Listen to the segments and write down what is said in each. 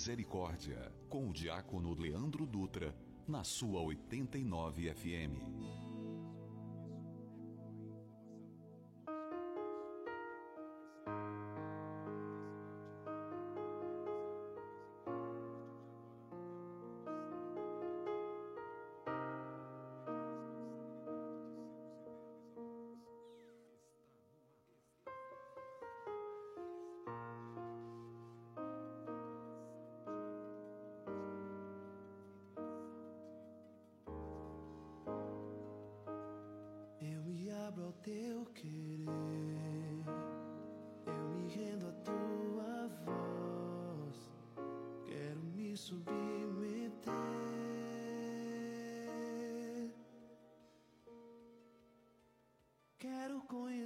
Misericórdia, com o diácono Leandro Dutra, na sua 89 FM.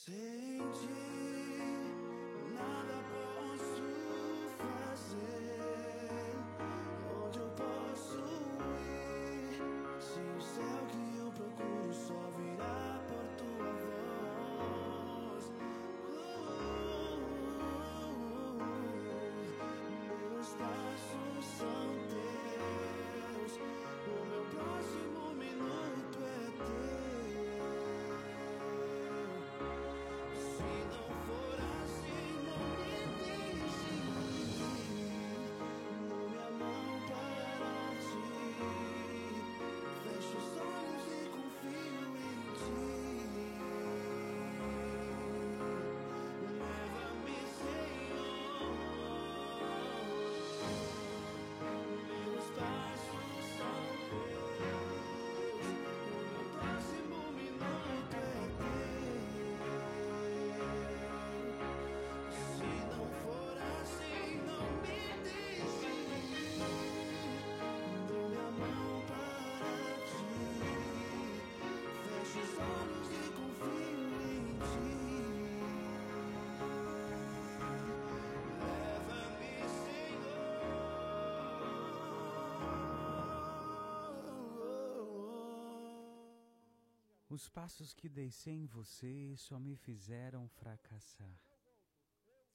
Sem ti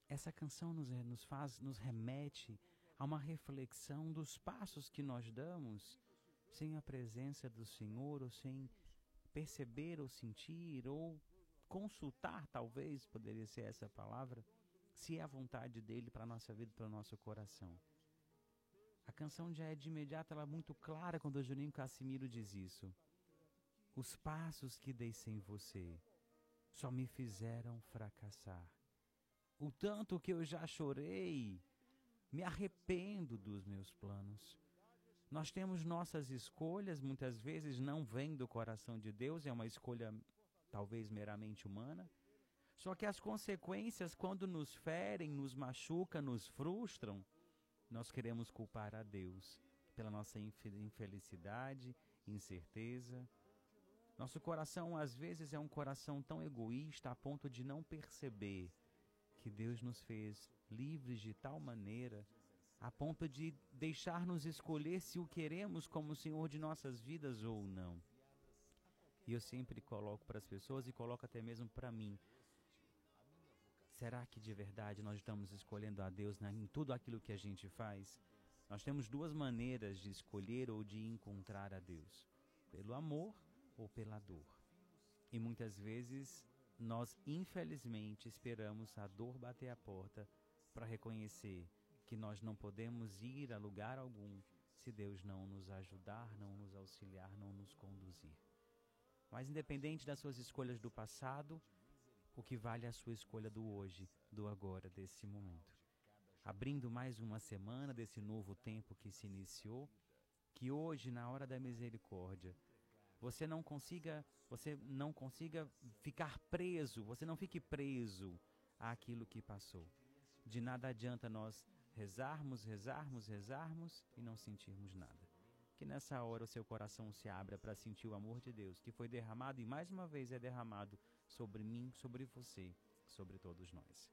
Essa canção nos, nos faz, nos remete a uma reflexão dos passos que nós damos sem a presença do Senhor ou sem perceber ou sentir ou consultar, talvez poderia ser essa palavra, se é a vontade dele para a nossa vida, para o nosso coração. A canção já é de imediato, ela é muito clara quando o Juninho Cassimiro diz isso. Os passos que dei sem você só me fizeram fracassar. O tanto que eu já chorei, me arrependo dos meus planos. Nós temos nossas escolhas, muitas vezes não vêm do coração de Deus, é uma escolha talvez meramente humana. Só que as consequências, quando nos ferem, nos machucam, nos frustram, nós queremos culpar a Deus pela nossa infelicidade, incerteza. Nosso coração, às vezes, é um coração tão egoísta a ponto de não perceber que Deus nos fez livres de tal maneira, a ponto de deixar-nos escolher se o queremos como Senhor de nossas vidas ou não. E eu sempre coloco para as pessoas e coloco até mesmo para mim. Será que de verdade nós estamos escolhendo a Deus em tudo aquilo que a gente faz? Nós temos duas maneiras de escolher ou de encontrar a Deus: pelo amor ou pela dor. E muitas vezes nós, infelizmente, esperamos a dor bater a porta para reconhecer que nós não podemos ir a lugar algum se Deus não nos ajudar, não nos auxiliar, não nos conduzir. Mas, independente das suas escolhas do passado, o que vale é a sua escolha do hoje, do agora, desse momento. Abrindo mais uma semana desse novo tempo que se iniciou, que hoje, na hora da misericórdia, você não consiga, você não consiga ficar preso, você não fique preso àquilo que passou. De nada adianta nós rezarmos, rezarmos, rezarmos e não sentirmos nada. Que nessa hora o seu coração se abra para sentir o amor de Deus, que foi derramado e mais uma vez é derramado sobre mim, sobre você, sobre todos nós.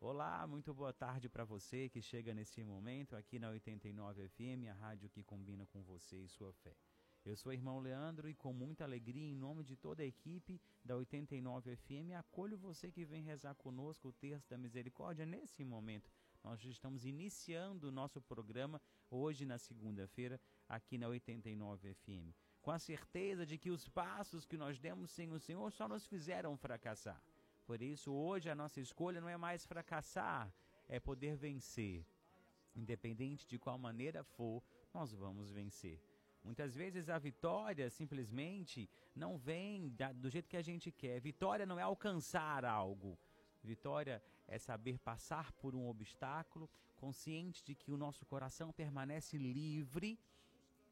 Olá, muito boa tarde para você que chega nesse momento aqui na 89 FM, a rádio que combina com você e sua fé. Eu sou o irmão Leandro e com muita alegria, em nome de toda a equipe da 89 FM, acolho você que vem rezar conosco o Terço da Misericórdia nesse momento. Nós estamos iniciando o nosso programa hoje na segunda-feira aqui na 89 FM, com a certeza de que os passos que nós demos sem o Senhor só nos fizeram fracassar. Por isso, hoje a nossa escolha não é mais fracassar, é poder vencer. Independente de qual maneira for, nós vamos vencer. Muitas vezes a vitória simplesmente não vem da, do jeito que a gente quer. Vitória não é alcançar algo. Vitória é saber passar por um obstáculo, consciente de que o nosso coração permanece livre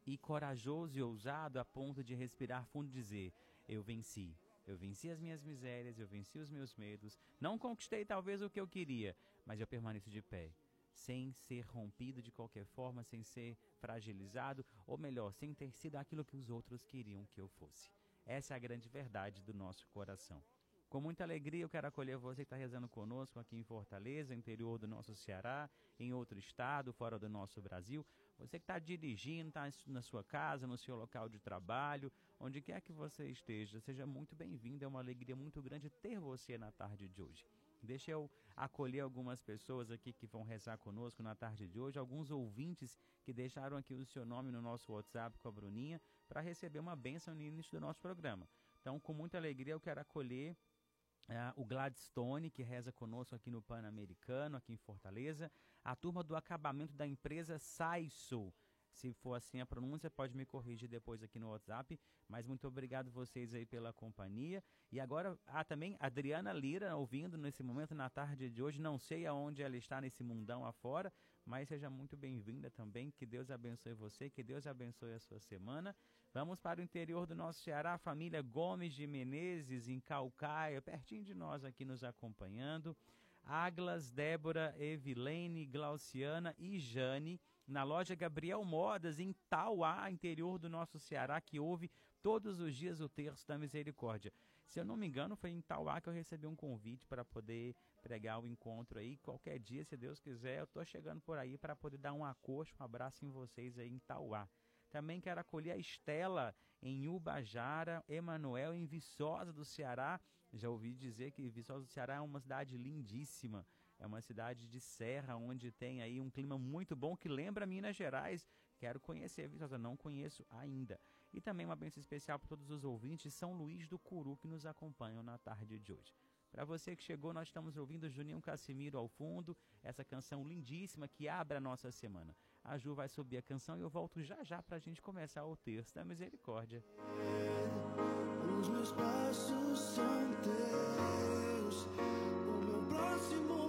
e corajoso e ousado a ponto de respirar fundo e dizer: Eu venci. Eu venci as minhas misérias, eu venci os meus medos. Não conquistei talvez o que eu queria, mas eu permaneço de pé sem ser rompido de qualquer forma, sem ser fragilizado, ou melhor, sem ter sido aquilo que os outros queriam que eu fosse. Essa é a grande verdade do nosso coração. Com muita alegria eu quero acolher você que está rezando conosco aqui em Fortaleza, interior do nosso Ceará, em outro estado, fora do nosso Brasil. Você que está dirigindo, está na sua casa, no seu local de trabalho, onde quer que você esteja, seja muito bem-vindo. É uma alegria muito grande ter você na tarde de hoje. Deixa eu acolher algumas pessoas aqui que vão rezar conosco na tarde de hoje, alguns ouvintes que deixaram aqui o seu nome no nosso WhatsApp com a Bruninha para receber uma bênção no início do nosso programa. Então, com muita alegria, eu quero acolher uh, o Gladstone, que reza conosco aqui no Pan-Americano, aqui em Fortaleza, a turma do acabamento da empresa Saiso. Se for assim a pronúncia, pode me corrigir depois aqui no WhatsApp. Mas muito obrigado vocês aí pela companhia. E agora há também Adriana Lira ouvindo nesse momento na tarde de hoje. Não sei aonde ela está nesse mundão afora, mas seja muito bem-vinda também. Que Deus abençoe você, que Deus abençoe a sua semana. Vamos para o interior do nosso Ceará, família Gomes de Menezes, em Calcaia, pertinho de nós aqui nos acompanhando. Aglas, Débora, Evilene, Glauciana e Jane na loja Gabriel Modas, em Tauá, interior do nosso Ceará, que houve todos os dias o Terço da Misericórdia. Se eu não me engano, foi em Tauá que eu recebi um convite para poder pregar o encontro aí. Qualquer dia, se Deus quiser, eu estou chegando por aí para poder dar um acosto, um abraço em vocês aí em Tauá. Também quero acolher a Estela em Ubajara, Emanuel em Viçosa do Ceará. Já ouvi dizer que Viçosa do Ceará é uma cidade lindíssima. É uma cidade de serra onde tem aí um clima muito bom que lembra Minas Gerais. Quero conhecer Viçosa, não conheço ainda. E também uma bênção especial para todos os ouvintes São Luís do Curu que nos acompanham na tarde de hoje. Para você que chegou, nós estamos ouvindo Juninho Cassimiro ao fundo, essa canção lindíssima que abre a nossa semana. A Ju vai subir a canção e eu volto já já para a gente começar o texto da misericórdia. Os meus passos são teus, o meu próximo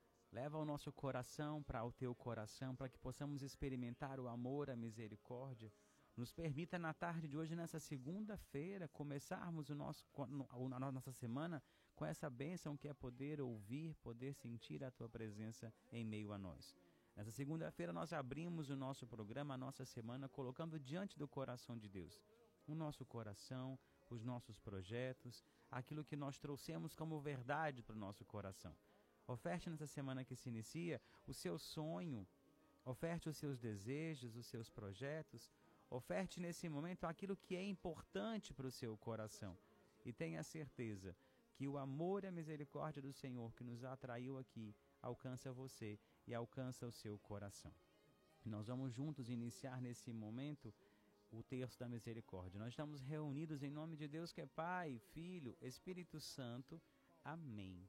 Leva o nosso coração para o teu coração, para que possamos experimentar o amor, a misericórdia. Nos permita na tarde de hoje, nessa segunda-feira, começarmos o nosso, a nossa semana com essa bênção que é poder ouvir, poder sentir a tua presença em meio a nós. Nessa segunda-feira, nós abrimos o nosso programa, a nossa semana, colocando diante do coração de Deus o nosso coração, os nossos projetos, aquilo que nós trouxemos como verdade para o nosso coração. Oferte nessa semana que se inicia o seu sonho, oferte os seus desejos, os seus projetos, oferte nesse momento aquilo que é importante para o seu coração. E tenha certeza que o amor e a misericórdia do Senhor que nos atraiu aqui alcança você e alcança o seu coração. Nós vamos juntos iniciar nesse momento o terço da misericórdia. Nós estamos reunidos em nome de Deus que é Pai, Filho, Espírito Santo. Amém.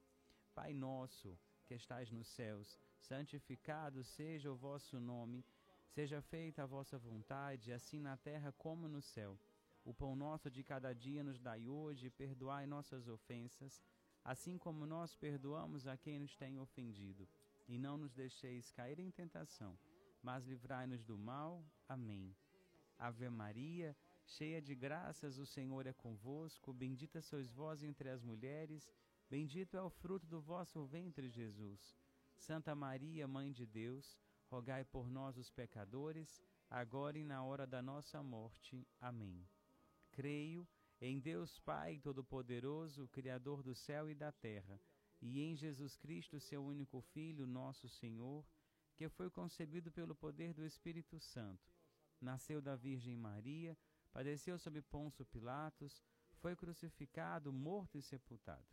Pai nosso, que estais nos céus, santificado seja o vosso nome, seja feita a vossa vontade, assim na terra como no céu. O pão nosso de cada dia nos dai hoje, perdoai nossas ofensas, assim como nós perdoamos a quem nos tem ofendido. E não nos deixeis cair em tentação, mas livrai-nos do mal. Amém. Ave Maria, cheia de graças, o Senhor é convosco, bendita sois vós entre as mulheres, bendito é o fruto do vosso ventre, Jesus. Santa Maria, Mãe de Deus, rogai por nós os pecadores, agora e na hora da nossa morte. Amém. Creio em Deus Pai Todo-Poderoso, Criador do céu e da terra, e em Jesus Cristo, seu único Filho, nosso Senhor, que foi concebido pelo poder do Espírito Santo. Nasceu da Virgem Maria, padeceu sob Ponço Pilatos, foi crucificado, morto e sepultado.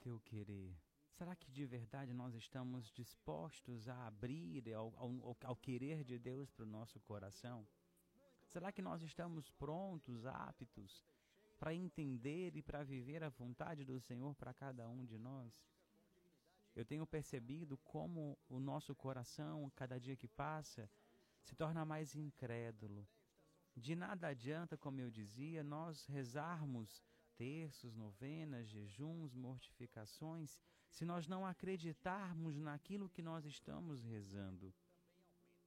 Teu querer? Será que de verdade nós estamos dispostos a abrir ao, ao, ao querer de Deus para o nosso coração? Será que nós estamos prontos, aptos para entender e para viver a vontade do Senhor para cada um de nós? Eu tenho percebido como o nosso coração, cada dia que passa, se torna mais incrédulo. De nada adianta, como eu dizia, nós rezarmos terços, novenas, jejuns, mortificações, se nós não acreditarmos naquilo que nós estamos rezando.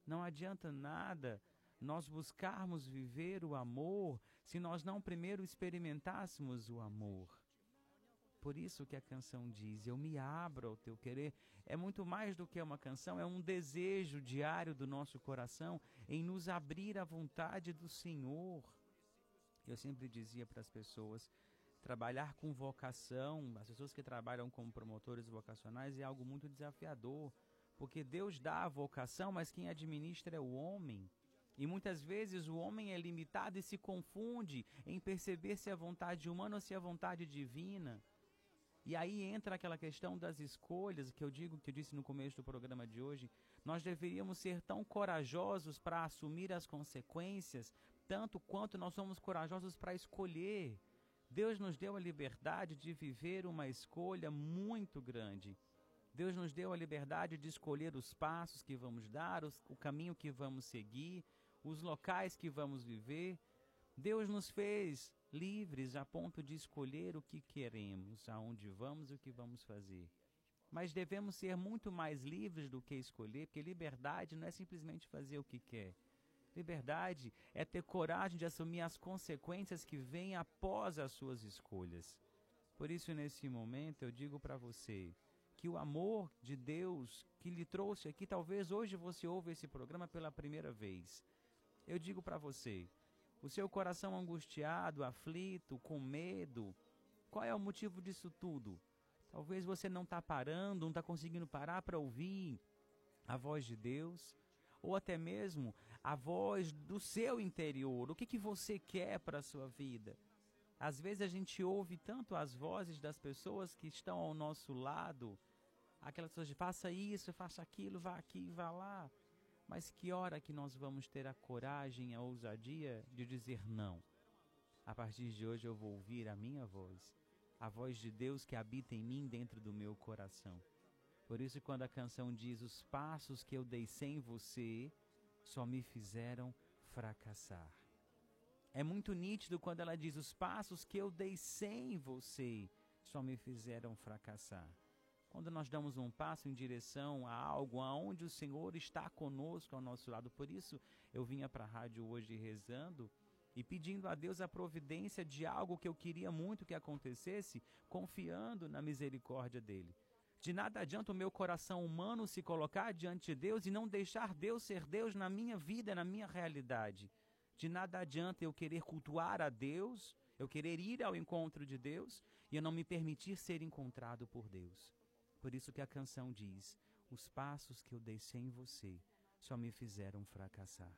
Não adianta nada nós buscarmos viver o amor se nós não primeiro experimentássemos o amor. Por isso que a canção diz: Eu me abro ao teu querer. É muito mais do que uma canção, é um desejo diário do nosso coração em nos abrir à vontade do Senhor. Eu sempre dizia para as pessoas: trabalhar com vocação, as pessoas que trabalham como promotores vocacionais é algo muito desafiador, porque Deus dá a vocação, mas quem administra é o homem. E muitas vezes o homem é limitado e se confunde em perceber se é vontade humana ou se é vontade divina. E aí entra aquela questão das escolhas que eu digo, que eu disse no começo do programa de hoje. Nós deveríamos ser tão corajosos para assumir as consequências, tanto quanto nós somos corajosos para escolher. Deus nos deu a liberdade de viver uma escolha muito grande. Deus nos deu a liberdade de escolher os passos que vamos dar, os, o caminho que vamos seguir, os locais que vamos viver. Deus nos fez livres a ponto de escolher o que queremos, aonde vamos e o que vamos fazer. Mas devemos ser muito mais livres do que escolher, porque liberdade não é simplesmente fazer o que quer. Liberdade é ter coragem de assumir as consequências que vêm após as suas escolhas. Por isso, nesse momento, eu digo para você que o amor de Deus que lhe trouxe aqui, talvez hoje você ouve esse programa pela primeira vez. Eu digo para você o seu coração angustiado, aflito, com medo. Qual é o motivo disso tudo? Talvez você não está parando, não está conseguindo parar para ouvir a voz de Deus, ou até mesmo a voz do seu interior. O que, que você quer para a sua vida? Às vezes a gente ouve tanto as vozes das pessoas que estão ao nosso lado, aquelas pessoas de faça isso, faça aquilo, vá aqui, vá lá. Mas que hora que nós vamos ter a coragem, a ousadia de dizer não? A partir de hoje eu vou ouvir a minha voz a voz de Deus que habita em mim dentro do meu coração. Por isso, quando a canção diz: Os passos que eu dei sem você só me fizeram fracassar. É muito nítido quando ela diz: Os passos que eu dei sem você só me fizeram fracassar. Quando nós damos um passo em direção a algo aonde o Senhor está conosco ao nosso lado. Por isso, eu vinha para a rádio hoje rezando e pedindo a Deus a providência de algo que eu queria muito que acontecesse, confiando na misericórdia dele. De nada adianta o meu coração humano se colocar diante de Deus e não deixar Deus ser Deus na minha vida, na minha realidade. De nada adianta eu querer cultuar a Deus, eu querer ir ao encontro de Deus e eu não me permitir ser encontrado por Deus. Por isso que a canção diz: Os passos que eu dei sem você só me fizeram fracassar.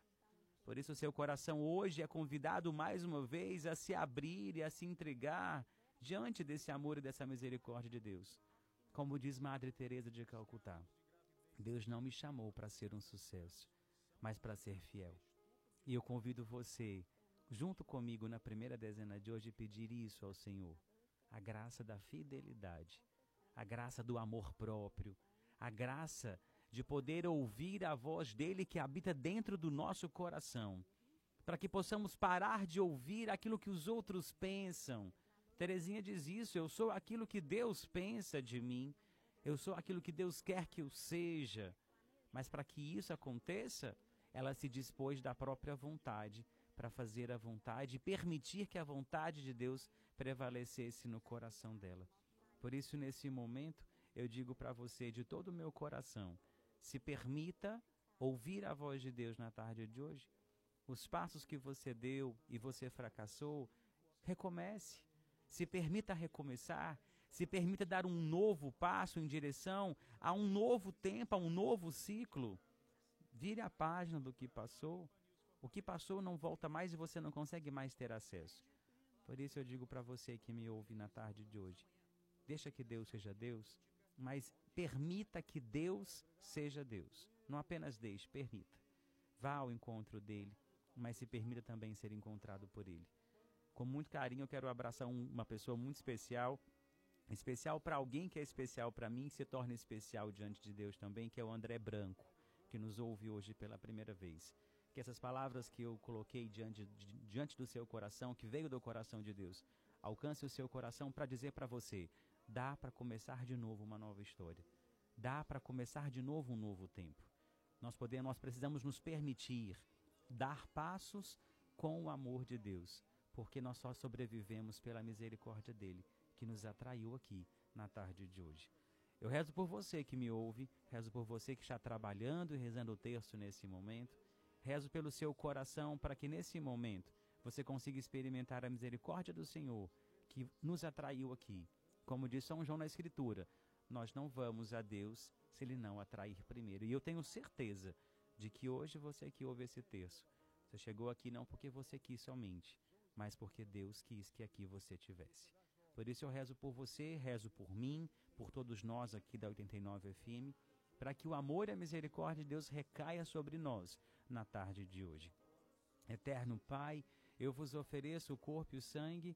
Por isso, seu coração hoje é convidado mais uma vez a se abrir e a se entregar diante desse amor e dessa misericórdia de Deus. Como diz Madre Teresa de Calcutá, Deus não me chamou para ser um sucesso, mas para ser fiel. E eu convido você, junto comigo na primeira dezena de hoje, pedir isso ao Senhor: a graça da fidelidade, a graça do amor próprio, a graça de poder ouvir a voz dele que habita dentro do nosso coração, para que possamos parar de ouvir aquilo que os outros pensam. Terezinha diz isso: eu sou aquilo que Deus pensa de mim, eu sou aquilo que Deus quer que eu seja. Mas para que isso aconteça, ela se dispôs da própria vontade para fazer a vontade e permitir que a vontade de Deus prevalecesse no coração dela. Por isso, nesse momento, eu digo para você de todo o meu coração: se permita ouvir a voz de Deus na tarde de hoje. Os passos que você deu e você fracassou, recomece. Se permita recomeçar. Se permita dar um novo passo em direção a um novo tempo, a um novo ciclo. Vire a página do que passou. O que passou não volta mais e você não consegue mais ter acesso. Por isso eu digo para você que me ouve na tarde de hoje: deixa que Deus seja Deus, mas permita que Deus seja Deus. Não apenas deixe, permita. Vá ao encontro dele, mas se permita também ser encontrado por ele. Com muito carinho, eu quero abraçar um, uma pessoa muito especial, especial para alguém que é especial para mim, que se torna especial diante de Deus também, que é o André Branco, que nos ouve hoje pela primeira vez. Que essas palavras que eu coloquei diante, diante do seu coração, que veio do coração de Deus, alcance o seu coração para dizer para você: dá para começar de novo uma nova história. Dá para começar de novo um novo tempo. Nós podemos, nós precisamos nos permitir dar passos com o amor de Deus, porque nós só sobrevivemos pela misericórdia dele, que nos atraiu aqui na tarde de hoje. Eu rezo por você que me ouve, rezo por você que está trabalhando e rezando o texto nesse momento. Rezo pelo seu coração para que nesse momento você consiga experimentar a misericórdia do Senhor que nos atraiu aqui como diz São João na Escritura, nós não vamos a Deus se Ele não atrair primeiro. E eu tenho certeza de que hoje você que ouve esse texto, você chegou aqui não porque você quis somente, mas porque Deus quis que aqui você tivesse. Por isso eu rezo por você, rezo por mim, por todos nós aqui da 89 FM, para que o amor e a misericórdia de Deus recaia sobre nós na tarde de hoje. Eterno Pai, eu vos ofereço o corpo e o sangue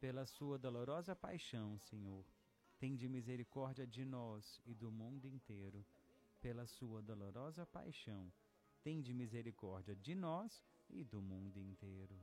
Pela sua dolorosa paixão, Senhor, tende misericórdia de nós e do mundo inteiro. Pela sua dolorosa paixão, tende misericórdia de nós e do mundo inteiro.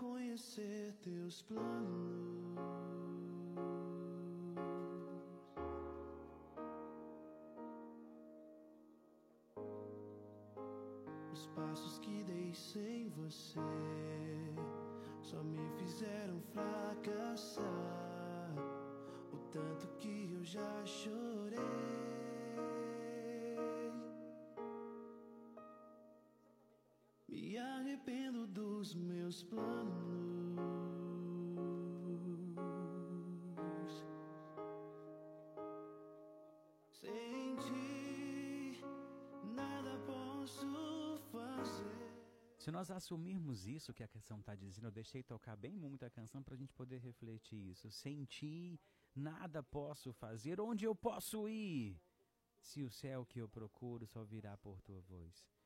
Conhecer teus planos. Os passos que dei sem você só me fizeram fracassar. O tanto que eu já chorei. Meus planos. Se nós assumirmos isso que a canção está dizendo, eu deixei tocar bem muito a canção para a gente poder refletir isso. Senti, nada posso fazer, onde eu posso ir? Se o céu que eu procuro só virá por tua voz.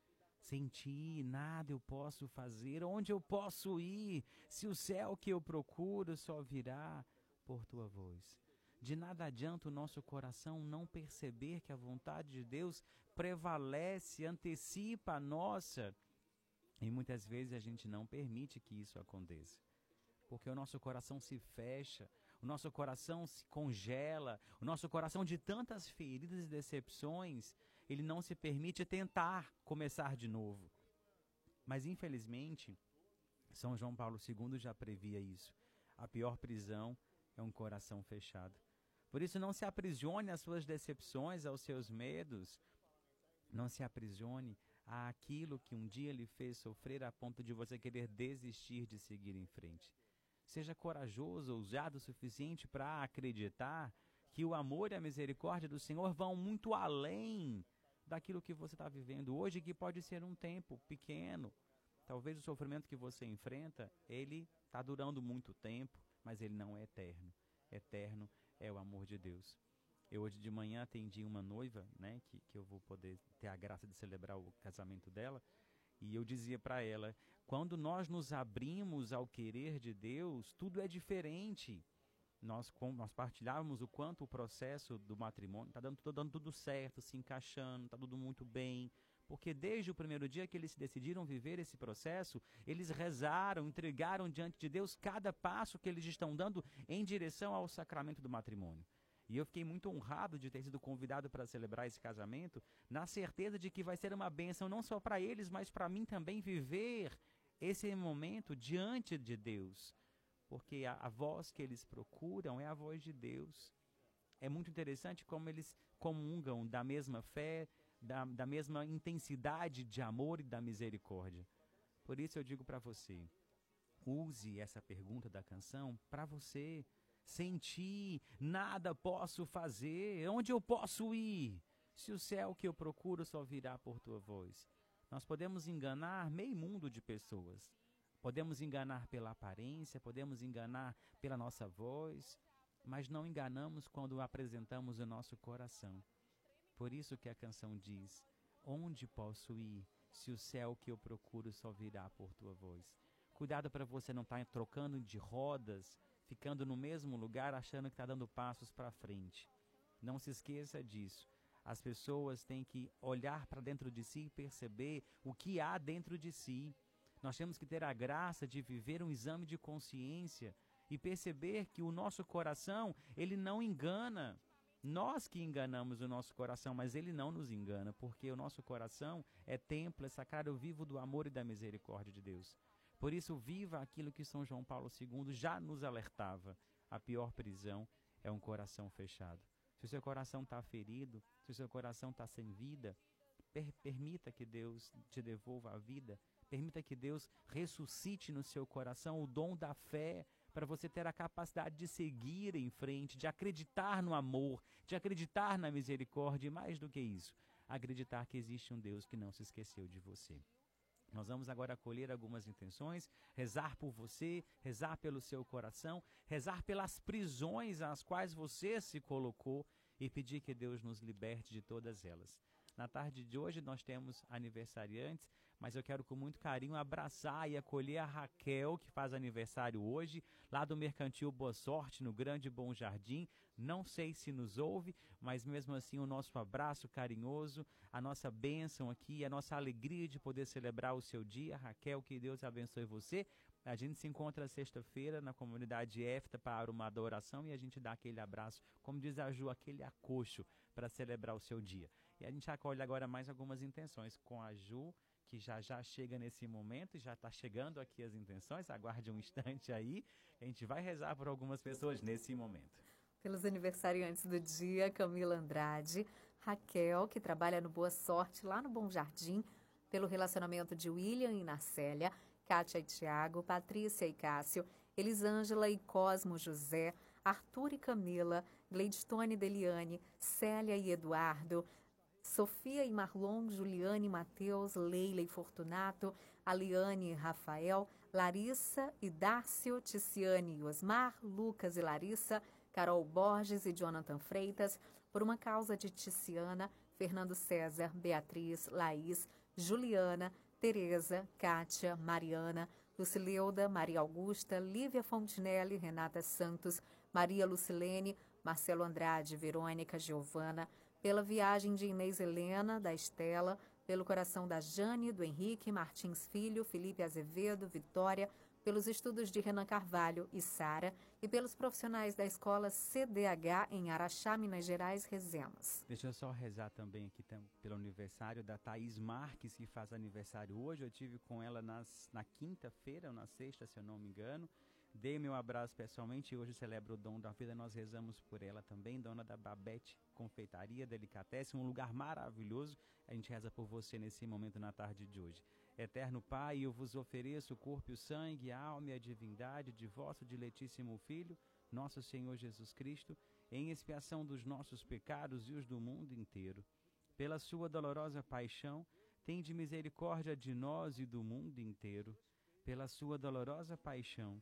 Senti, nada eu posso fazer, onde eu posso ir? Se o céu que eu procuro só virá por tua voz. De nada adianta o nosso coração não perceber que a vontade de Deus prevalece, antecipa a nossa e muitas vezes a gente não permite que isso aconteça. Porque o nosso coração se fecha, o nosso coração se congela, o nosso coração de tantas feridas e decepções, ele não se permite tentar começar de novo. Mas infelizmente, São João Paulo II já previa isso. A pior prisão é um coração fechado. Por isso, não se aprisione às suas decepções, aos seus medos. Não se aprisione àquilo que um dia lhe fez sofrer a ponto de você querer desistir de seguir em frente. Seja corajoso, ousado o suficiente para acreditar que o amor e a misericórdia do Senhor vão muito além daquilo que você está vivendo hoje, que pode ser um tempo pequeno. Talvez o sofrimento que você enfrenta, ele está durando muito tempo, mas ele não é eterno. Eterno é o amor de Deus. Eu hoje de manhã atendi uma noiva, né, que, que eu vou poder ter a graça de celebrar o casamento dela, e eu dizia para ela, quando nós nos abrimos ao querer de Deus, tudo é diferente. Nós, nós partilhávamos o quanto o processo do matrimônio está dando, dando tudo certo, se encaixando, está tudo muito bem. Porque desde o primeiro dia que eles decidiram viver esse processo, eles rezaram, entregaram diante de Deus cada passo que eles estão dando em direção ao sacramento do matrimônio. E eu fiquei muito honrado de ter sido convidado para celebrar esse casamento, na certeza de que vai ser uma bênção não só para eles, mas para mim também viver esse momento diante de Deus. Porque a, a voz que eles procuram é a voz de Deus. É muito interessante como eles comungam da mesma fé, da, da mesma intensidade de amor e da misericórdia. Por isso eu digo para você, use essa pergunta da canção para você Senti, nada posso fazer, onde eu posso ir? Se o céu que eu procuro só virá por tua voz. Nós podemos enganar meio mundo de pessoas. Podemos enganar pela aparência, podemos enganar pela nossa voz, mas não enganamos quando apresentamos o nosso coração. Por isso que a canção diz: Onde posso ir se o céu que eu procuro só virá por tua voz? Cuidado para você não estar tá trocando de rodas ficando no mesmo lugar achando que está dando passos para frente. Não se esqueça disso. As pessoas têm que olhar para dentro de si e perceber o que há dentro de si. Nós temos que ter a graça de viver um exame de consciência e perceber que o nosso coração, ele não engana. Nós que enganamos o nosso coração, mas ele não nos engana, porque o nosso coração é templo, é sacrário vivo do amor e da misericórdia de Deus. Por isso, viva aquilo que São João Paulo II já nos alertava: a pior prisão é um coração fechado. se o seu coração está ferido, se o seu coração está sem vida, per permita que Deus te devolva a vida, permita que Deus ressuscite no seu coração o dom da fé para você ter a capacidade de seguir em frente, de acreditar no amor, de acreditar na misericórdia e mais do que isso, acreditar que existe um Deus que não se esqueceu de você. Nós vamos agora acolher algumas intenções, rezar por você, rezar pelo seu coração, rezar pelas prisões às quais você se colocou e pedir que Deus nos liberte de todas elas. Na tarde de hoje nós temos aniversariantes, mas eu quero com muito carinho abraçar e acolher a Raquel, que faz aniversário hoje, lá do Mercantil Boa Sorte, no Grande Bom Jardim. Não sei se nos ouve, mas mesmo assim o nosso abraço carinhoso, a nossa bênção aqui, a nossa alegria de poder celebrar o seu dia. Raquel, que Deus abençoe você. A gente se encontra sexta-feira na comunidade EFTA para uma adoração e a gente dá aquele abraço, como diz a Ju, aquele acocho para celebrar o seu dia. E a gente acolhe agora mais algumas intenções com a Ju, que já já chega nesse momento, já está chegando aqui as intenções, aguarde um instante aí, a gente vai rezar por algumas pessoas nesse momento. Pelos aniversariantes do dia, Camila Andrade, Raquel, que trabalha no Boa Sorte, lá no Bom Jardim, pelo relacionamento de William e Narcélia, Kátia e Tiago, Patrícia e Cássio, Elisângela e Cosmo José, Arthur e Camila, Gleidstone e Deliane, Célia e Eduardo, Sofia e Marlon, Juliane Matheus, Leila e Fortunato, Aliane e Rafael, Larissa e Dárcio, Ticiane e Osmar, Lucas e Larissa, Carol Borges e Jonathan Freitas, por uma causa de Ticiana, Fernando César, Beatriz, Laís, Juliana, Tereza, Kátia, Mariana, Lucileuda, Maria Augusta, Lívia Fontinelli, Renata Santos, Maria Lucilene, Marcelo Andrade, Verônica, Giovana, pela viagem de Inês Helena, da Estela, pelo coração da Jane, do Henrique, Martins Filho, Felipe Azevedo, Vitória, pelos estudos de Renan Carvalho e Sara e pelos profissionais da escola CDH em Araxá, Minas Gerais, rezemos. Deixa eu só rezar também aqui pelo aniversário da Thaís Marques, que faz aniversário hoje. Eu tive com ela nas, na quinta-feira ou na sexta, se eu não me engano. Dei meu abraço pessoalmente e hoje celebro o dom da vida. Nós rezamos por ela também, dona da Babette Confeitaria Delicatessen, um lugar maravilhoso. A gente reza por você nesse momento na tarde de hoje. Eterno Pai, eu vos ofereço o corpo e o sangue, a alma e a divindade de vosso diletíssimo Filho, nosso Senhor Jesus Cristo, em expiação dos nossos pecados e os do mundo inteiro. Pela sua dolorosa paixão, tende misericórdia de nós e do mundo inteiro. Pela sua dolorosa paixão,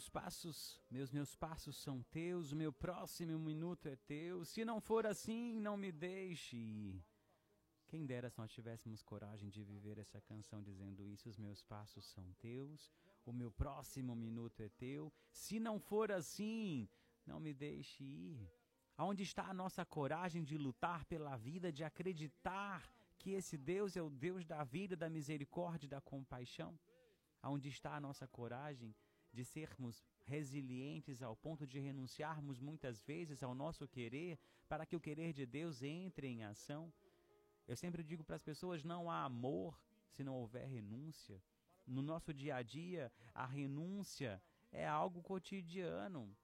Os passos, meus meus passos são teus, o meu próximo minuto é teu. Se não for assim, não me deixe. Quem dera se nós tivéssemos coragem de viver essa canção dizendo isso: os meus passos são teus, o meu próximo minuto é teu. Se não for assim, não me deixe ir. Aonde está a nossa coragem de lutar pela vida, de acreditar que esse Deus é o Deus da vida, da misericórdia da compaixão? Aonde está a nossa coragem de sermos resilientes ao ponto de renunciarmos muitas vezes ao nosso querer para que o querer de Deus entre em ação. Eu sempre digo para as pessoas: não há amor se não houver renúncia. no nosso dia a dia, a renúncia é algo cotidiano.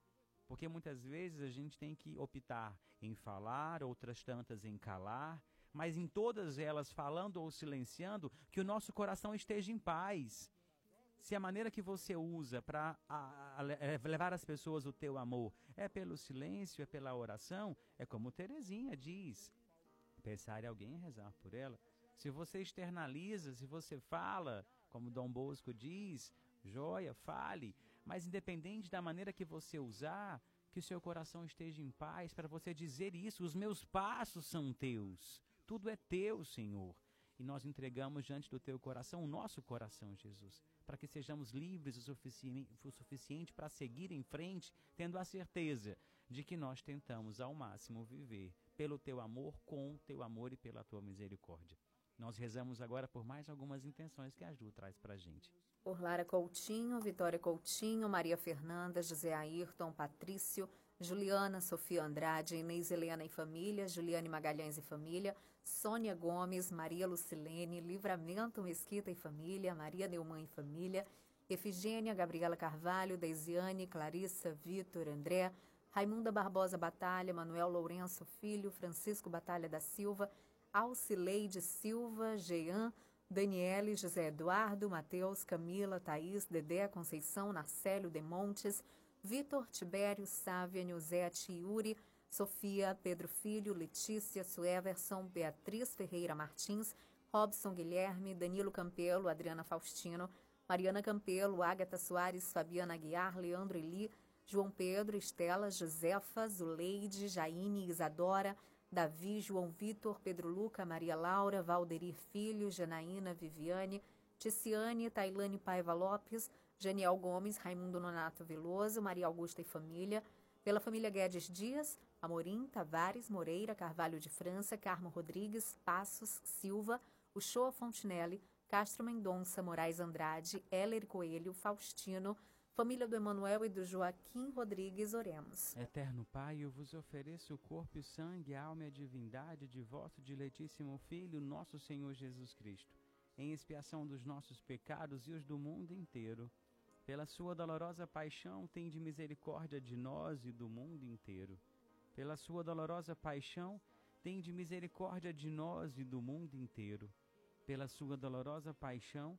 Porque muitas vezes a gente tem que optar em falar, outras tantas em calar, mas em todas elas, falando ou silenciando, que o nosso coração esteja em paz. Se a maneira que você usa para é, levar as pessoas o teu amor é pelo silêncio, é pela oração, é como Terezinha diz: pensar em alguém e rezar por ela. Se você externaliza, se você fala, como Dom Bosco diz, joia, fale, mas independente da maneira que você usar, que o seu coração esteja em paz para você dizer isso. Os meus passos são teus. Tudo é teu, Senhor. E nós entregamos diante do teu coração o nosso coração, Jesus, para que sejamos livres o suficiente, o suficiente para seguir em frente, tendo a certeza de que nós tentamos ao máximo viver pelo teu amor, com o teu amor e pela tua misericórdia. Nós rezamos agora por mais algumas intenções que a Ju traz para a gente. Por Lara Coutinho, Vitória Coutinho, Maria Fernanda, José Ayrton, Patrício, Juliana, Sofia Andrade, Inês Helena e família, Juliane Magalhães e família, Sônia Gomes, Maria Lucilene, Livramento Mesquita e família, Maria Neumann e família, Efigênia, Gabriela Carvalho, Deisiane, Clarissa, Vitor, André, Raimunda Barbosa Batalha, Manuel Lourenço Filho, Francisco Batalha da Silva, Alcileide Silva, Jean, Daniele, José Eduardo, Matheus, Camila, Thaís, Dedé, Conceição, Narcélio Demontes, Vitor, Tibério, Sávia, Nilzete, Yuri, Sofia, Pedro Filho, Letícia, Sueverson, Beatriz Ferreira Martins, Robson Guilherme, Danilo Campelo, Adriana Faustino, Mariana Campelo, Ágata Soares, Fabiana Aguiar, Leandro Eli, João Pedro, Estela, Josefa, Zuleide, Jaine, Isadora, Davi, João Vitor, Pedro Luca, Maria Laura, Valderir Filho, Janaína, Viviane, Ticiane, Tailane Paiva Lopes, Janiel Gomes, Raimundo Nonato Veloso, Maria Augusta e família, pela família Guedes Dias, Amorim, Tavares, Moreira, Carvalho de França, Carmo Rodrigues, Passos, Silva, Uchoa Fontinelli, Castro Mendonça, Moraes Andrade, Heller Coelho, Faustino, Família do Emanuel e do Joaquim Rodrigues, oremos. Eterno Pai, eu vos ofereço o corpo e sangue, alma e a divindade de vosso diletíssimo Filho, nosso Senhor Jesus Cristo, em expiação dos nossos pecados e os do mundo inteiro. Pela sua dolorosa paixão, tende misericórdia de nós e do mundo inteiro. Pela sua dolorosa paixão, tende misericórdia de nós e do mundo inteiro. Pela sua dolorosa paixão,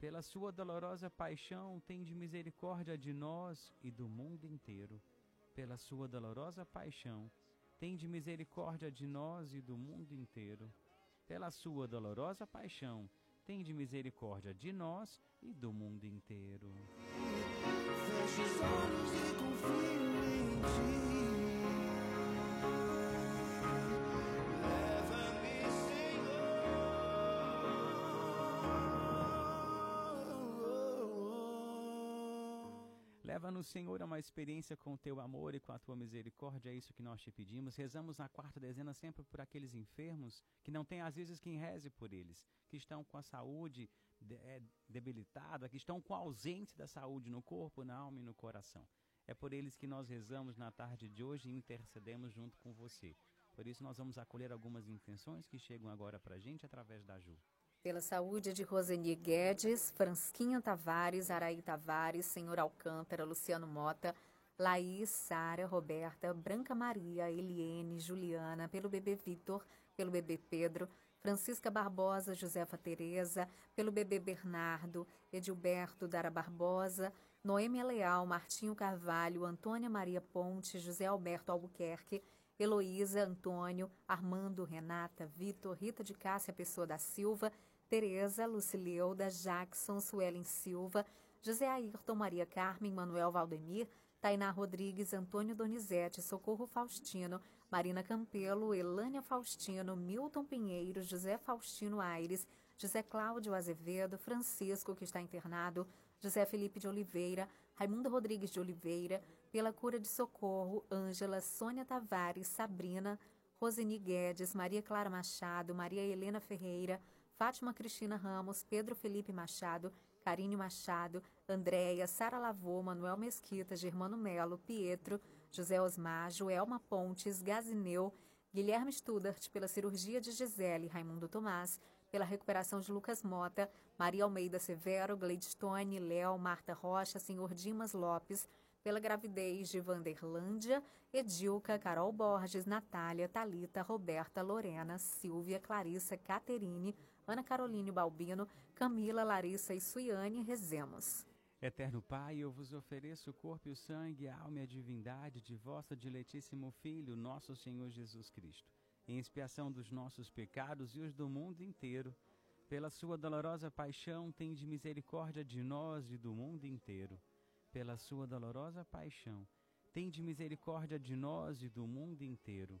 pela sua dolorosa paixão, tende misericórdia de nós e do mundo inteiro. Pela sua dolorosa paixão, tende misericórdia de nós e do mundo inteiro. Pela sua dolorosa paixão, tende misericórdia de nós e do mundo inteiro. Feche os olhos e confio em ti. Leva-nos, Senhor, a uma experiência com o teu amor e com a tua misericórdia, é isso que nós te pedimos. Rezamos na quarta dezena sempre por aqueles enfermos que não têm, às vezes, quem reze por eles, que estão com a saúde de, é, debilitada, que estão com a ausência da saúde no corpo, na alma e no coração. É por eles que nós rezamos na tarde de hoje e intercedemos junto com você. Por isso, nós vamos acolher algumas intenções que chegam agora para a gente através da Ju. Pela saúde de Roseni Guedes, Fransquinha Tavares, Araí Tavares, Senhor Alcântara, Luciano Mota, Laís, Sara, Roberta, Branca Maria, Eliene, Juliana, pelo bebê Vitor, pelo bebê Pedro, Francisca Barbosa, Josefa Tereza, pelo bebê Bernardo, Edilberto Dara Barbosa, Noêmia Leal, Martinho Carvalho, Antônia Maria Ponte, José Alberto Albuquerque, Heloísa, Antônio, Armando, Renata, Vitor, Rita de Cássia Pessoa da Silva, Tereza, Lucileuda, Jackson, Suelen Silva, José Ayrton, Maria Carmen, Manuel Valdemir, Tainá Rodrigues, Antônio Donizete, Socorro Faustino, Marina Campelo, Elânia Faustino, Milton Pinheiro, José Faustino Aires, José Cláudio Azevedo, Francisco, que está internado, José Felipe de Oliveira, Raimundo Rodrigues de Oliveira, pela cura de socorro, Ângela, Sônia Tavares, Sabrina, Roseni Guedes, Maria Clara Machado, Maria Helena Ferreira, Fátima Cristina Ramos, Pedro Felipe Machado, Carine Machado, Andréia, Sara Lavô, Manuel Mesquita, Germano Melo, Pietro, José Osmar, Joelma Pontes, Gazineu, Guilherme Studart pela cirurgia de Gisele, Raimundo Tomás, pela recuperação de Lucas Mota, Maria Almeida Severo, Gladstone, Léo, Marta Rocha, Senhor Dimas Lopes, pela gravidez de Vanderlândia, Edilca, Carol Borges, Natália, Talita, Roberta, Lorena, Silvia, Clarissa, Caterine, Ana Caroline Balbino, Camila, Larissa e Suiane, rezemos. Eterno Pai, eu vos ofereço o corpo e o sangue, a alma e a divindade de vosso diletíssimo Filho, nosso Senhor Jesus Cristo, em expiação dos nossos pecados e os do mundo inteiro. Pela sua dolorosa paixão, tende misericórdia de nós e do mundo inteiro. Pela sua dolorosa paixão, tende misericórdia de nós e do mundo inteiro.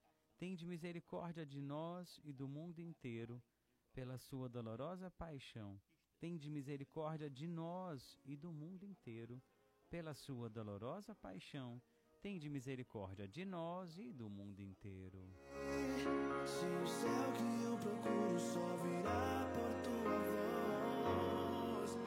Tende misericórdia de nós e do mundo inteiro, pela sua dolorosa paixão tende misericórdia de nós e do mundo inteiro, pela sua dolorosa paixão, tende misericórdia de nós e do mundo inteiro. Se o céu que eu procuro só virá por tua voz.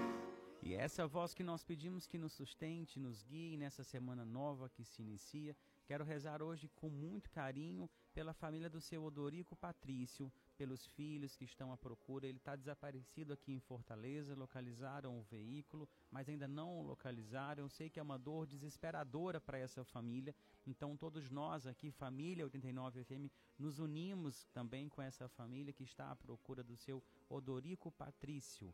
E essa voz que nós pedimos que nos sustente, nos guie nessa semana nova que se inicia, quero rezar hoje com muito carinho pela família do seu Odorico Patrício, pelos filhos que estão à procura. Ele está desaparecido aqui em Fortaleza, localizaram o veículo, mas ainda não o localizaram. Sei que é uma dor desesperadora para essa família. Então, todos nós aqui, família 89 FM, nos unimos também com essa família que está à procura do seu Odorico Patrício.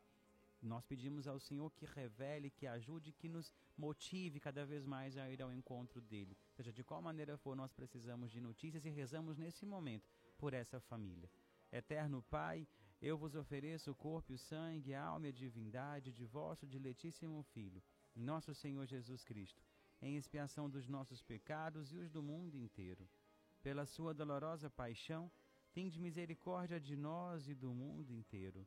Nós pedimos ao Senhor que revele, que ajude, que nos motive cada vez mais a ir ao encontro dele. Seja de qual maneira for, nós precisamos de notícias e rezamos nesse momento por essa família. Eterno Pai, eu vos ofereço o corpo e o sangue, a alma e a divindade de vosso diletíssimo Filho, nosso Senhor Jesus Cristo, em expiação dos nossos pecados e os do mundo inteiro. Pela sua dolorosa paixão, tende misericórdia de nós e do mundo inteiro.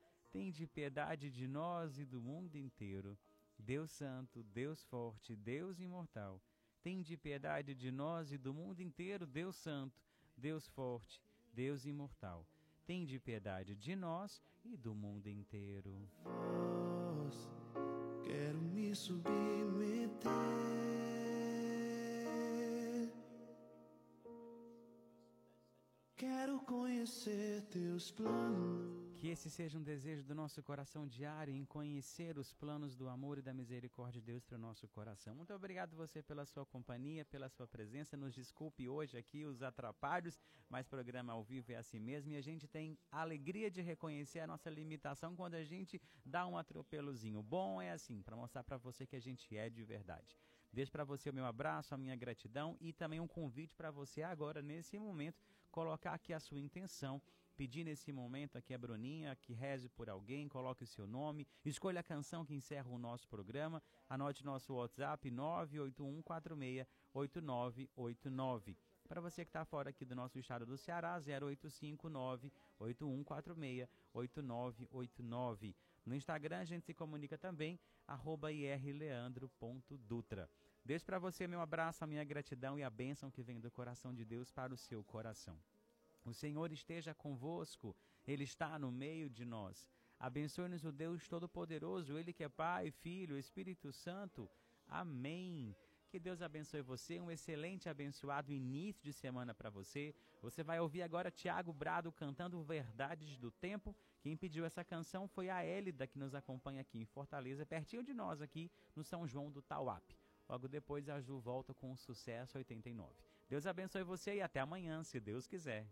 tende piedade de nós e do mundo inteiro. Deus Santo, Deus Forte, Deus Imortal, tende piedade de nós e do mundo inteiro. Deus Santo, Deus Forte, Deus Imortal tende piedade de nós e do mundo inteiro. Quero me submeter. Quero conhecer teus planos. Que esse seja um desejo do nosso coração diário em conhecer os planos do amor e da misericórdia de Deus para o nosso coração. Muito obrigado você pela sua companhia, pela sua presença. Nos desculpe hoje aqui os atrapalhos, mas programa ao vivo é assim mesmo e a gente tem a alegria de reconhecer a nossa limitação quando a gente dá um atropelozinho. Bom é assim, para mostrar para você que a gente é de verdade. Deixo para você o meu abraço, a minha gratidão e também um convite para você agora, nesse momento, colocar aqui a sua intenção pedir nesse momento aqui a Bruninha que reze por alguém, coloque o seu nome, escolha a canção que encerra o nosso programa, anote nosso WhatsApp 981468989. Para você que está fora aqui do nosso estado do Ceará, 0859-8146-8989. No Instagram a gente se comunica também, irleandro.dutra. Deixo para você meu abraço, a minha gratidão e a bênção que vem do coração de Deus para o seu coração. O Senhor esteja convosco, Ele está no meio de nós. Abençoe-nos o Deus Todo-Poderoso, Ele que é Pai, Filho, Espírito Santo. Amém. Que Deus abençoe você, um excelente abençoado início de semana para você. Você vai ouvir agora Tiago Brado cantando Verdades do Tempo. Quem pediu essa canção foi a Élida, que nos acompanha aqui em Fortaleza, pertinho de nós aqui no São João do Tauap. Logo depois a Ju volta com o Sucesso 89. Deus abençoe você e até amanhã, se Deus quiser.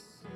this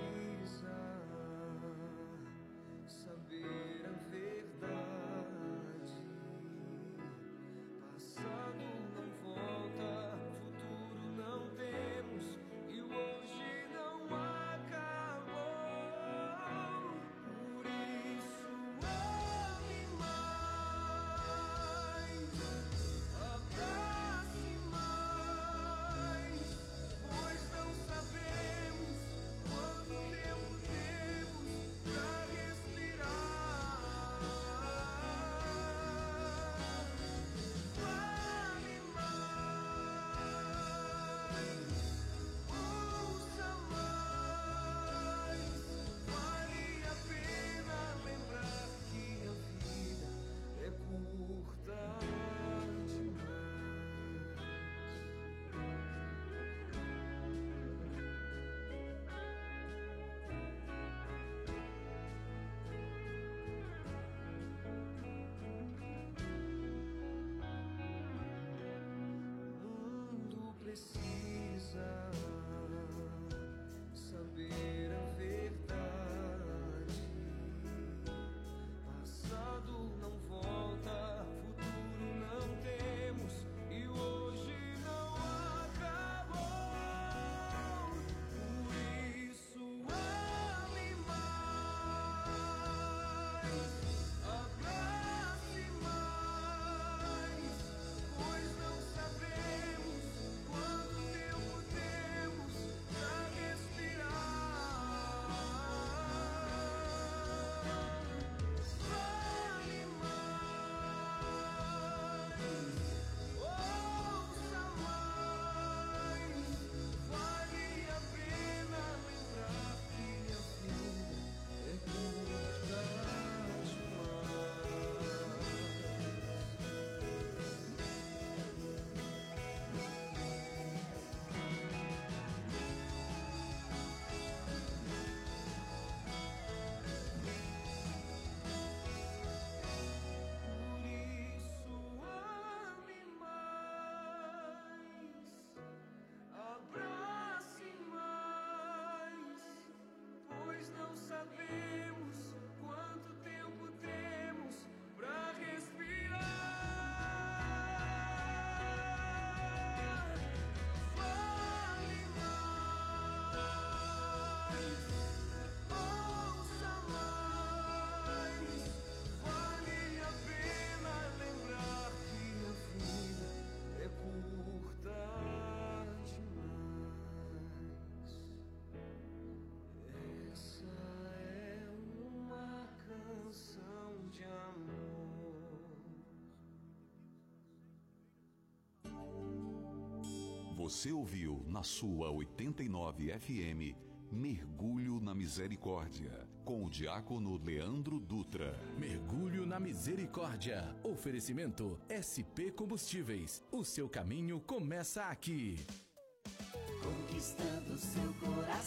Você ouviu na sua 89 FM Mergulho na Misericórdia, com o diácono Leandro Dutra. Mergulho na Misericórdia. Oferecimento SP Combustíveis. O seu caminho começa aqui. Conquistando seu coração.